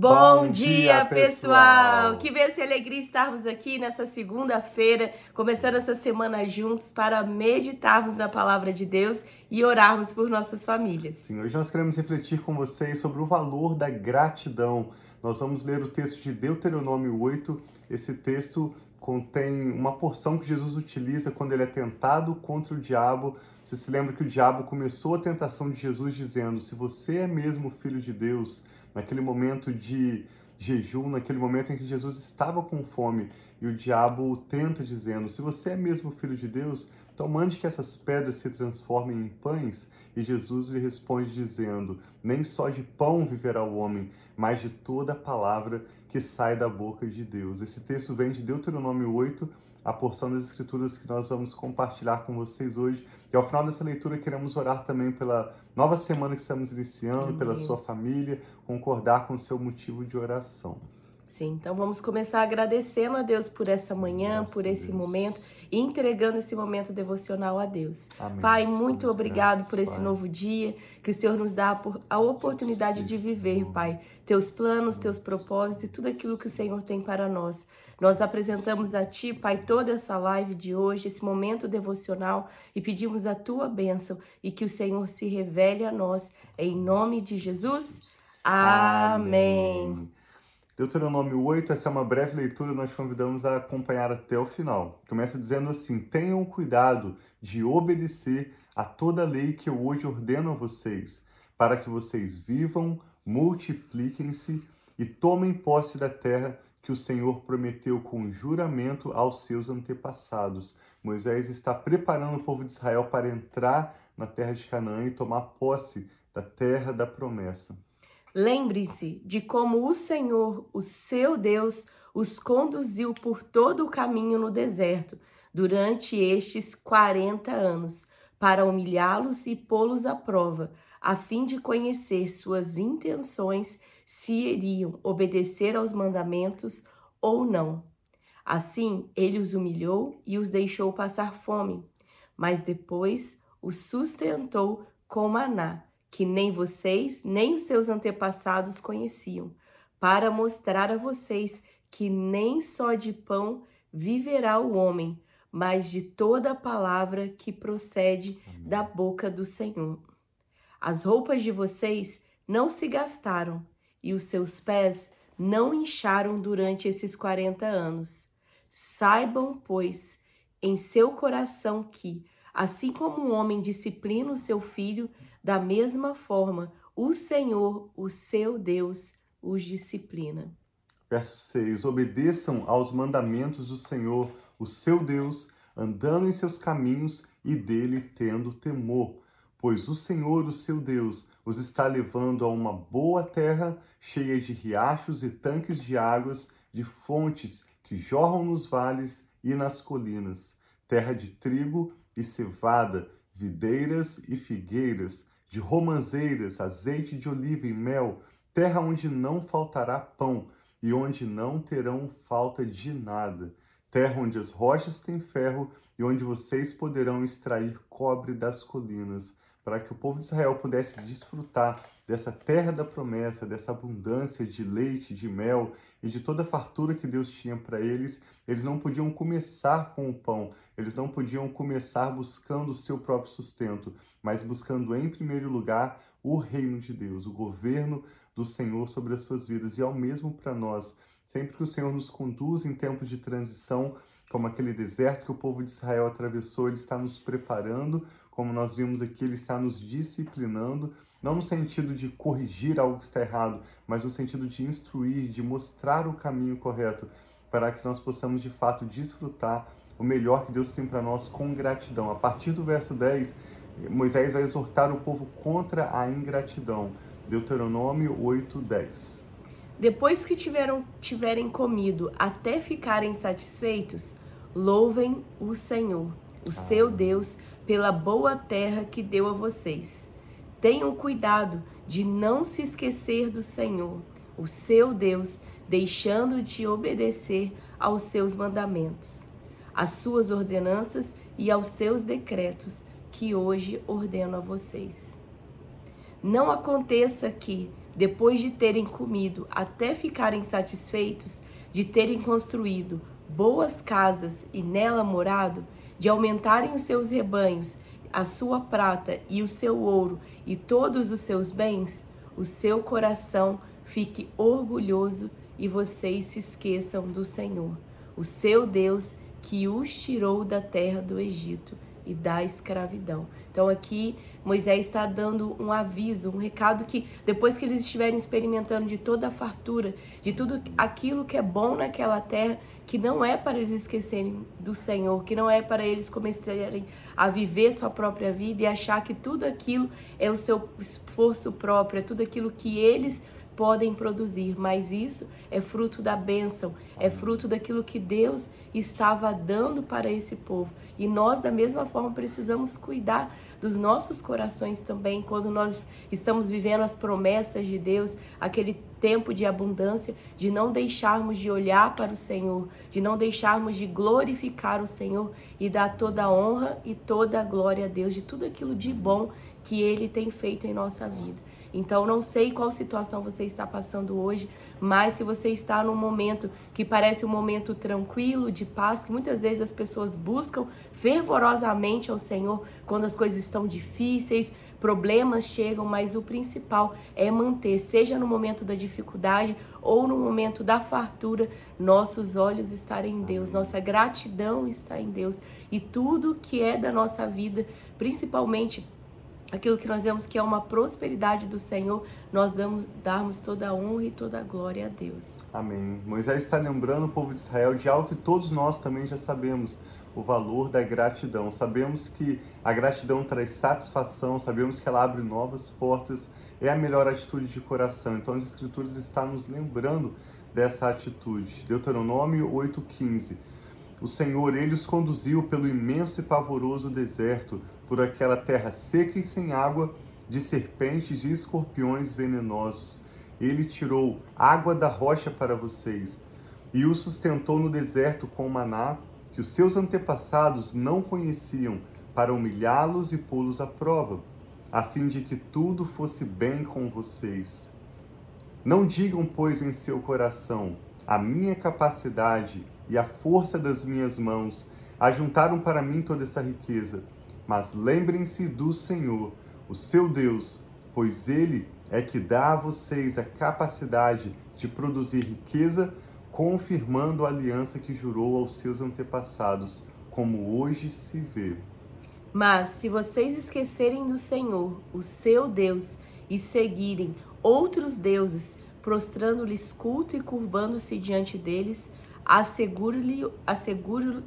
Bom dia, pessoal! Que bênção e alegria estarmos aqui nessa segunda-feira, começando essa semana juntos para meditarmos na palavra de Deus e orarmos por nossas famílias. Sim, hoje nós queremos refletir com vocês sobre o valor da gratidão. Nós vamos ler o texto de Deuteronômio 8. Esse texto contém uma porção que Jesus utiliza quando ele é tentado contra o diabo. Você se lembra que o diabo começou a tentação de Jesus dizendo: Se você é mesmo filho de Deus, naquele momento de jejum, naquele momento em que Jesus estava com fome e o diabo o tenta dizendo: Se você é mesmo filho de Deus, então mande que essas pedras se transformem em pães. E Jesus lhe responde dizendo: Nem só de pão viverá o homem, mas de toda a palavra que sai da boca de Deus. Esse texto vem de Deuteronômio 8, a porção das escrituras que nós vamos compartilhar com vocês hoje. E ao final dessa leitura queremos orar também pela nova semana que estamos iniciando, Amém. pela sua família, concordar com o seu motivo de oração. Sim, então vamos começar agradecendo a Deus por essa manhã, Nossa, por esse Deus. momento e entregando esse momento devocional a Deus. Amém. Pai, muito obrigado graças, por esse Pai. novo dia que o Senhor nos dá a oportunidade de viver, Pai, teus planos, teus propósitos e tudo aquilo que o Senhor tem para nós. Nós apresentamos a Ti, Pai, toda essa live de hoje, esse momento devocional e pedimos a Tua bênção e que o Senhor se revele a nós. Em nome de Jesus. Amém. Amém. Deuteronômio 8, essa é uma breve leitura, nós convidamos a acompanhar até o final. Começa dizendo assim: Tenham cuidado de obedecer a toda a lei que eu hoje ordeno a vocês, para que vocês vivam, multipliquem-se e tomem posse da terra que o Senhor prometeu com juramento aos seus antepassados. Moisés está preparando o povo de Israel para entrar na terra de Canaã e tomar posse da terra da promessa. Lembre-se de como o Senhor, o seu Deus, os conduziu por todo o caminho no deserto durante estes 40 anos, para humilhá-los e pô-los à prova, a fim de conhecer suas intenções, se iriam obedecer aos mandamentos ou não. Assim, ele os humilhou e os deixou passar fome, mas depois os sustentou com maná que nem vocês nem os seus antepassados conheciam, para mostrar a vocês que nem só de pão viverá o homem, mas de toda a palavra que procede Amém. da boca do Senhor. As roupas de vocês não se gastaram e os seus pés não incharam durante esses quarenta anos. Saibam, pois, em seu coração que, assim como um homem disciplina o seu filho, da mesma forma, o Senhor, o seu Deus, os disciplina. Verso 6: Obedeçam aos mandamentos do Senhor, o seu Deus, andando em seus caminhos e dele tendo temor. Pois o Senhor, o seu Deus, os está levando a uma boa terra, cheia de riachos e tanques de águas, de fontes que jorram nos vales e nas colinas, terra de trigo e cevada, videiras e figueiras, de romãzeiras, azeite de oliva e mel, terra onde não faltará pão e onde não terão falta de nada, terra onde as rochas têm ferro e onde vocês poderão extrair cobre das colinas, para que o povo de Israel pudesse desfrutar dessa terra da promessa, dessa abundância de leite, de mel e de toda a fartura que Deus tinha para eles, eles não podiam começar com o pão, eles não podiam começar buscando o seu próprio sustento, mas buscando em primeiro lugar o reino de Deus, o governo do Senhor sobre as suas vidas. E ao mesmo para nós, sempre que o Senhor nos conduz em tempos de transição, como aquele deserto que o povo de Israel atravessou, ele está nos preparando, como nós vimos aqui, ele está nos disciplinando não no sentido de corrigir algo que está errado, mas no sentido de instruir, de mostrar o caminho correto, para que nós possamos de fato desfrutar o melhor que Deus tem para nós com gratidão. A partir do verso 10, Moisés vai exortar o povo contra a ingratidão. Deuteronômio 8, 10. Depois que tiveram, tiverem comido até ficarem satisfeitos, louvem o Senhor, o ah. seu Deus, pela boa terra que deu a vocês Tenham cuidado de não se esquecer do Senhor, o seu Deus, deixando de obedecer aos seus mandamentos, às suas ordenanças e aos seus decretos que hoje ordeno a vocês. Não aconteça que, depois de terem comido até ficarem satisfeitos, de terem construído boas casas e nela morado, de aumentarem os seus rebanhos, a sua prata e o seu ouro e todos os seus bens, o seu coração fique orgulhoso e vocês se esqueçam do Senhor, o seu Deus que os tirou da terra do Egito e da escravidão. Então aqui Moisés está dando um aviso, um recado que depois que eles estiverem experimentando de toda a fartura, de tudo aquilo que é bom naquela terra, que não é para eles esquecerem do Senhor, que não é para eles começarem a viver sua própria vida e achar que tudo aquilo é o seu esforço próprio, é tudo aquilo que eles podem produzir, mas isso é fruto da bênção, é fruto daquilo que Deus estava dando para esse povo. E nós, da mesma forma, precisamos cuidar dos nossos corações também, quando nós estamos vivendo as promessas de Deus, aquele tempo de abundância, de não deixarmos de olhar para o Senhor, de não deixarmos de glorificar o Senhor e dar toda a honra e toda a glória a Deus de tudo aquilo de bom que Ele tem feito em nossa vida. Então, não sei qual situação você está passando hoje, mas se você está num momento que parece um momento tranquilo, de paz, que muitas vezes as pessoas buscam fervorosamente ao Senhor quando as coisas estão difíceis, problemas chegam, mas o principal é manter, seja no momento da dificuldade ou no momento da fartura, nossos olhos estarem em Deus, nossa gratidão está em Deus. E tudo que é da nossa vida, principalmente aquilo que nós vemos que é uma prosperidade do Senhor, nós damos, darmos toda a honra e toda a glória a Deus. Amém. Moisés está lembrando o povo de Israel de algo que todos nós também já sabemos, o valor da gratidão. Sabemos que a gratidão traz satisfação, sabemos que ela abre novas portas, é a melhor atitude de coração. Então as escrituras estão nos lembrando dessa atitude. Deuteronômio 8:15 o Senhor, ele os conduziu pelo imenso e pavoroso deserto, por aquela terra seca e sem água, de serpentes e escorpiões venenosos. Ele tirou água da rocha para vocês e os sustentou no deserto com maná que os seus antepassados não conheciam, para humilhá-los e pô-los à prova, a fim de que tudo fosse bem com vocês. Não digam, pois, em seu coração: a minha capacidade e a força das minhas mãos ajuntaram para mim toda essa riqueza. Mas lembrem-se do Senhor, o seu Deus, pois Ele é que dá a vocês a capacidade de produzir riqueza, confirmando a aliança que jurou aos seus antepassados, como hoje se vê. Mas se vocês esquecerem do Senhor, o seu Deus, e seguirem outros deuses, prostrando-lhes culto e curvando-se diante deles, Asseguro-lhes asseguro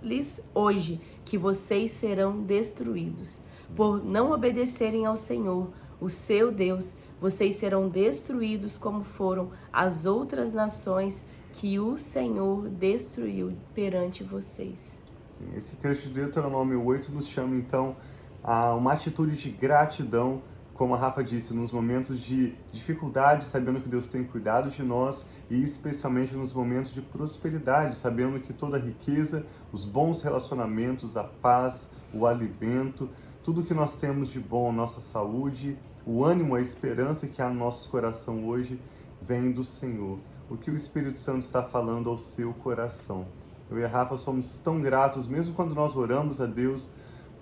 hoje que vocês serão destruídos. Por não obedecerem ao Senhor, o seu Deus, vocês serão destruídos como foram as outras nações que o Senhor destruiu perante vocês. Sim, esse texto de Deuteronômio 8 nos chama então a uma atitude de gratidão como a Rafa disse, nos momentos de dificuldade, sabendo que Deus tem cuidado de nós e especialmente nos momentos de prosperidade, sabendo que toda a riqueza, os bons relacionamentos, a paz, o alimento, tudo que nós temos de bom, nossa saúde, o ânimo, a esperança que há no nosso coração hoje vem do Senhor. O que o Espírito Santo está falando ao seu coração. Eu e a Rafa somos tão gratos, mesmo quando nós oramos a Deus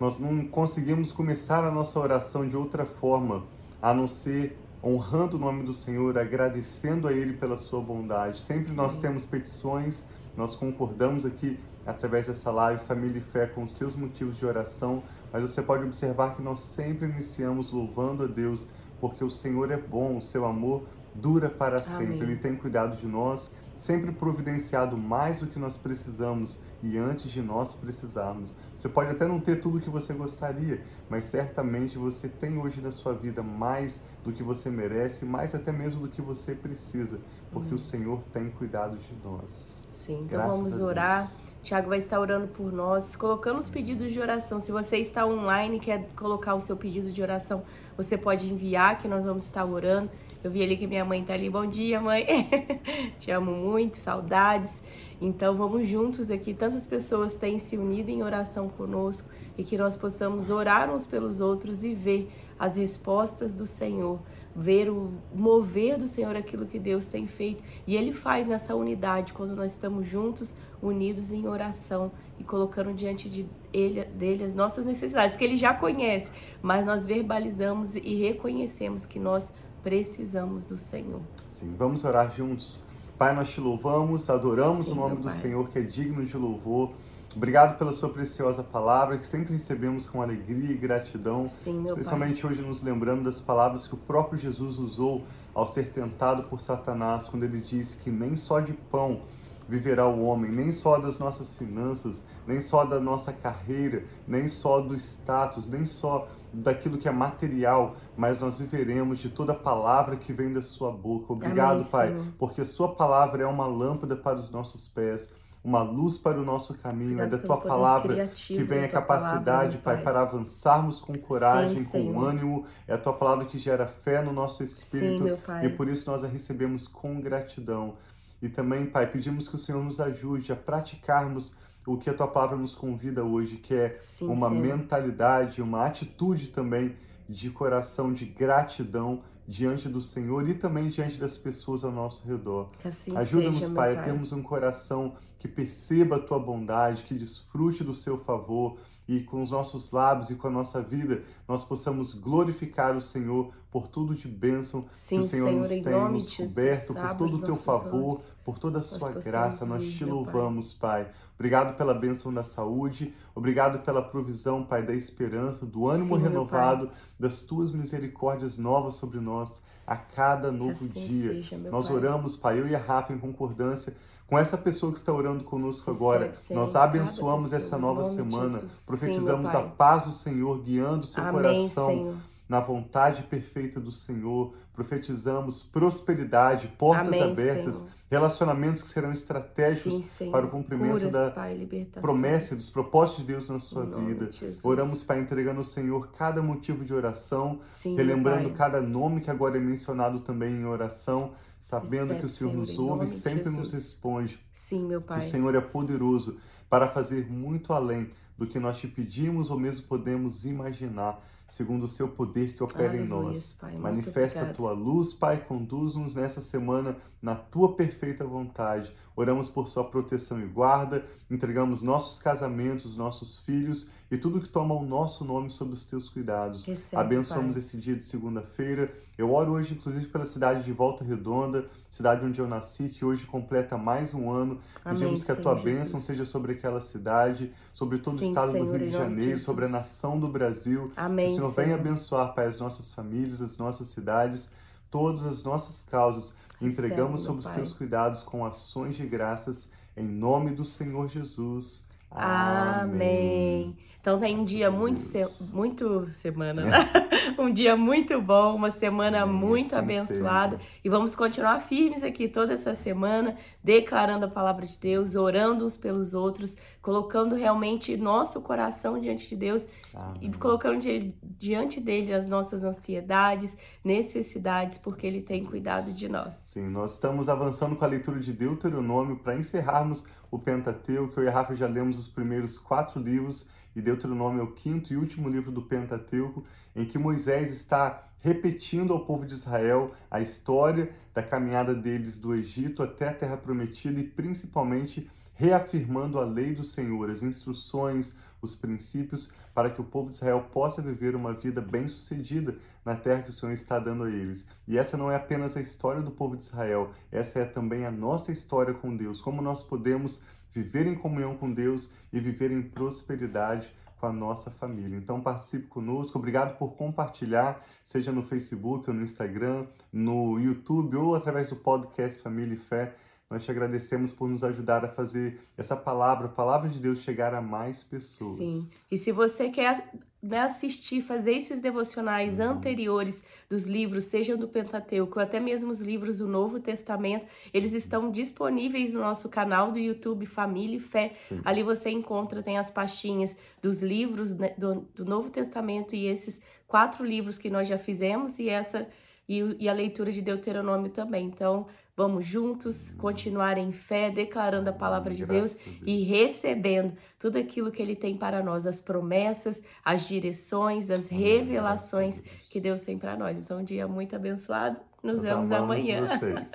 nós não conseguimos começar a nossa oração de outra forma a não ser honrando o nome do Senhor, agradecendo a Ele pela sua bondade. Sempre nós temos petições, nós concordamos aqui através dessa live Família e Fé com seus motivos de oração, mas você pode observar que nós sempre iniciamos louvando a Deus, porque o Senhor é bom, o seu amor dura para Amém. sempre. Ele tem cuidado de nós sempre providenciado mais do que nós precisamos e antes de nós precisarmos. Você pode até não ter tudo o que você gostaria, mas certamente você tem hoje na sua vida mais do que você merece, mais até mesmo do que você precisa, porque hum. o Senhor tem cuidado de nós. Sim, então Graças vamos orar. Tiago vai estar orando por nós, colocando os pedidos de oração. Se você está online e quer colocar o seu pedido de oração, você pode enviar que nós vamos estar orando. Eu vi ali que minha mãe tá ali. Bom dia, mãe. Te amo muito, saudades. Então vamos juntos aqui. Tantas pessoas têm se unido em oração conosco e que nós possamos orar uns pelos outros e ver as respostas do Senhor ver o mover do Senhor aquilo que Deus tem feito. E Ele faz nessa unidade, quando nós estamos juntos, unidos em oração e colocando diante de ele, dele as nossas necessidades, que Ele já conhece, mas nós verbalizamos e reconhecemos que nós precisamos do Senhor. Sim, vamos orar juntos. Pai, nós te louvamos, adoramos Sim, o nome do Pai. Senhor que é digno de louvor. Obrigado pela sua preciosa palavra, que sempre recebemos com alegria e gratidão, Sim, especialmente hoje nos lembrando das palavras que o próprio Jesus usou ao ser tentado por Satanás, quando ele disse que nem só de pão viverá o homem, nem só das nossas finanças, nem só da nossa carreira, nem só do status, nem só daquilo que é material, mas nós viveremos de toda palavra que vem da sua boca. Obrigado, Amém, Pai, Senhor. porque a sua palavra é uma lâmpada para os nossos pés uma luz para o nosso caminho, Obrigado é da tua palavra que vem a capacidade, palavra, Pai, Pai, para avançarmos com coragem, Sim, com ânimo. É a tua palavra que gera fé no nosso espírito Sim, e por isso nós a recebemos com gratidão. E também, Pai, pedimos que o Senhor nos ajude a praticarmos o que a tua palavra nos convida hoje, que é Sim, uma mentalidade, uma atitude também de coração de gratidão diante do Senhor e também diante das pessoas ao nosso redor. Assim Ajuda-nos, Pai, Pai, a termos um coração que perceba a tua bondade, que desfrute do seu favor e com os nossos lábios e com a nossa vida nós possamos glorificar o Senhor por tudo de bênção Sim, que o Senhor, Senhor nos tem nos coberto, por todo o teu favor, olhos. por toda a sua graça. Nós te louvamos, pai. pai. Obrigado pela bênção da saúde, obrigado pela provisão, Pai, da esperança, do ânimo Sim, renovado, das tuas misericórdias novas sobre nós a cada novo assim dia. Seja, nós pai. oramos, Pai, eu e a Rafa em concordância com essa pessoa que está orando conosco agora. nós abençoamos essa nova semana, profetizamos a paz do Senhor guiando o seu Amém, coração. Senhor na vontade perfeita do Senhor, profetizamos prosperidade, portas Amém, abertas, Senhor. relacionamentos que serão estratégicos Sim, para o cumprimento Curas, da pai, promessa, dos propósitos de Deus na sua vida. Oramos, Pai, entregando ao Senhor cada motivo de oração, Sim, relembrando pai. cada nome que agora é mencionado também em oração, sabendo que o Senhor, Senhor, nos ouve e sempre Jesus. nos responde. Sim, meu Pai. O Senhor é poderoso para fazer muito além do que nós te pedimos ou mesmo podemos imaginar segundo o seu poder que opera Aleluia, em nós. Pai, Manifesta a tua luz, Pai, conduz-nos nessa semana na tua perfeita vontade. Oramos por sua proteção e guarda, entregamos nossos casamentos, nossos filhos e tudo que toma o nosso nome sob os teus cuidados. Recebe, Abençoamos Pai. esse dia de segunda-feira. Eu oro hoje, inclusive, pela cidade de Volta Redonda, cidade onde eu nasci, que hoje completa mais um ano. Amém, Pedimos que a tua Senhor bênção Jesus. seja sobre aquela cidade, sobre todo Sim, o estado Senhor, do Rio de Janeiro, sobre a nação do Brasil. Amém, o Senhor venha Senhor. abençoar, Pai, as nossas famílias, as nossas cidades, todas as nossas causas. Entregamos Recebe, sob os teus cuidados com ações de graças, em nome do Senhor Jesus. Amém. Então tem um dia muito, se- muito semana, né? um dia muito bom, uma semana Amém, muito abençoada. seja. E vamos continuar firmes aqui toda essa semana, declarando a palavra de Deus, orando uns pelos outros, colocando realmente nosso coração diante de Deus e Amém. colocando di- diante dele as nossas ansiedades, necessidades, porque ele tem cuidado de nós. Sim, nós estamos avançando com a leitura de Deuteronômio para encerrarmos o Pentateuco. Eu e a Rafa já lemos os primeiros quatro livros e Deuteronômio é o quinto e último livro do Pentateuco, em que Moisés está repetindo ao povo de Israel a história da caminhada deles do Egito até a Terra Prometida e principalmente reafirmando a lei do Senhor, as instruções, os princípios para que o povo de Israel possa viver uma vida bem-sucedida na terra que o Senhor está dando a eles. E essa não é apenas a história do povo de Israel, essa é também a nossa história com Deus, como nós podemos viver em comunhão com Deus e viver em prosperidade com a nossa família. Então participe conosco, obrigado por compartilhar, seja no Facebook ou no Instagram, no YouTube ou através do podcast Família e Fé. Nós te agradecemos por nos ajudar a fazer essa palavra, a palavra de Deus, chegar a mais pessoas. Sim. E se você quer né, assistir, fazer esses devocionais Uhum. anteriores dos livros, sejam do Pentateuco, ou até mesmo os livros do Novo Testamento, eles estão disponíveis no nosso canal do YouTube Família e Fé. Sim. Ali você encontra, tem as pastinhas dos livros né, do, do Novo Testamento e esses quatro livros que nós já fizemos e essa e, e a leitura de Deuteronômio também. Então, vamos juntos continuar em fé, declarando a palavra de Deus, Deus, e recebendo tudo aquilo que Ele tem para nós, as promessas, as direções, as revelações que Deus tem para nós. Então, um dia muito abençoado. Nos, Nos vemos amanhã.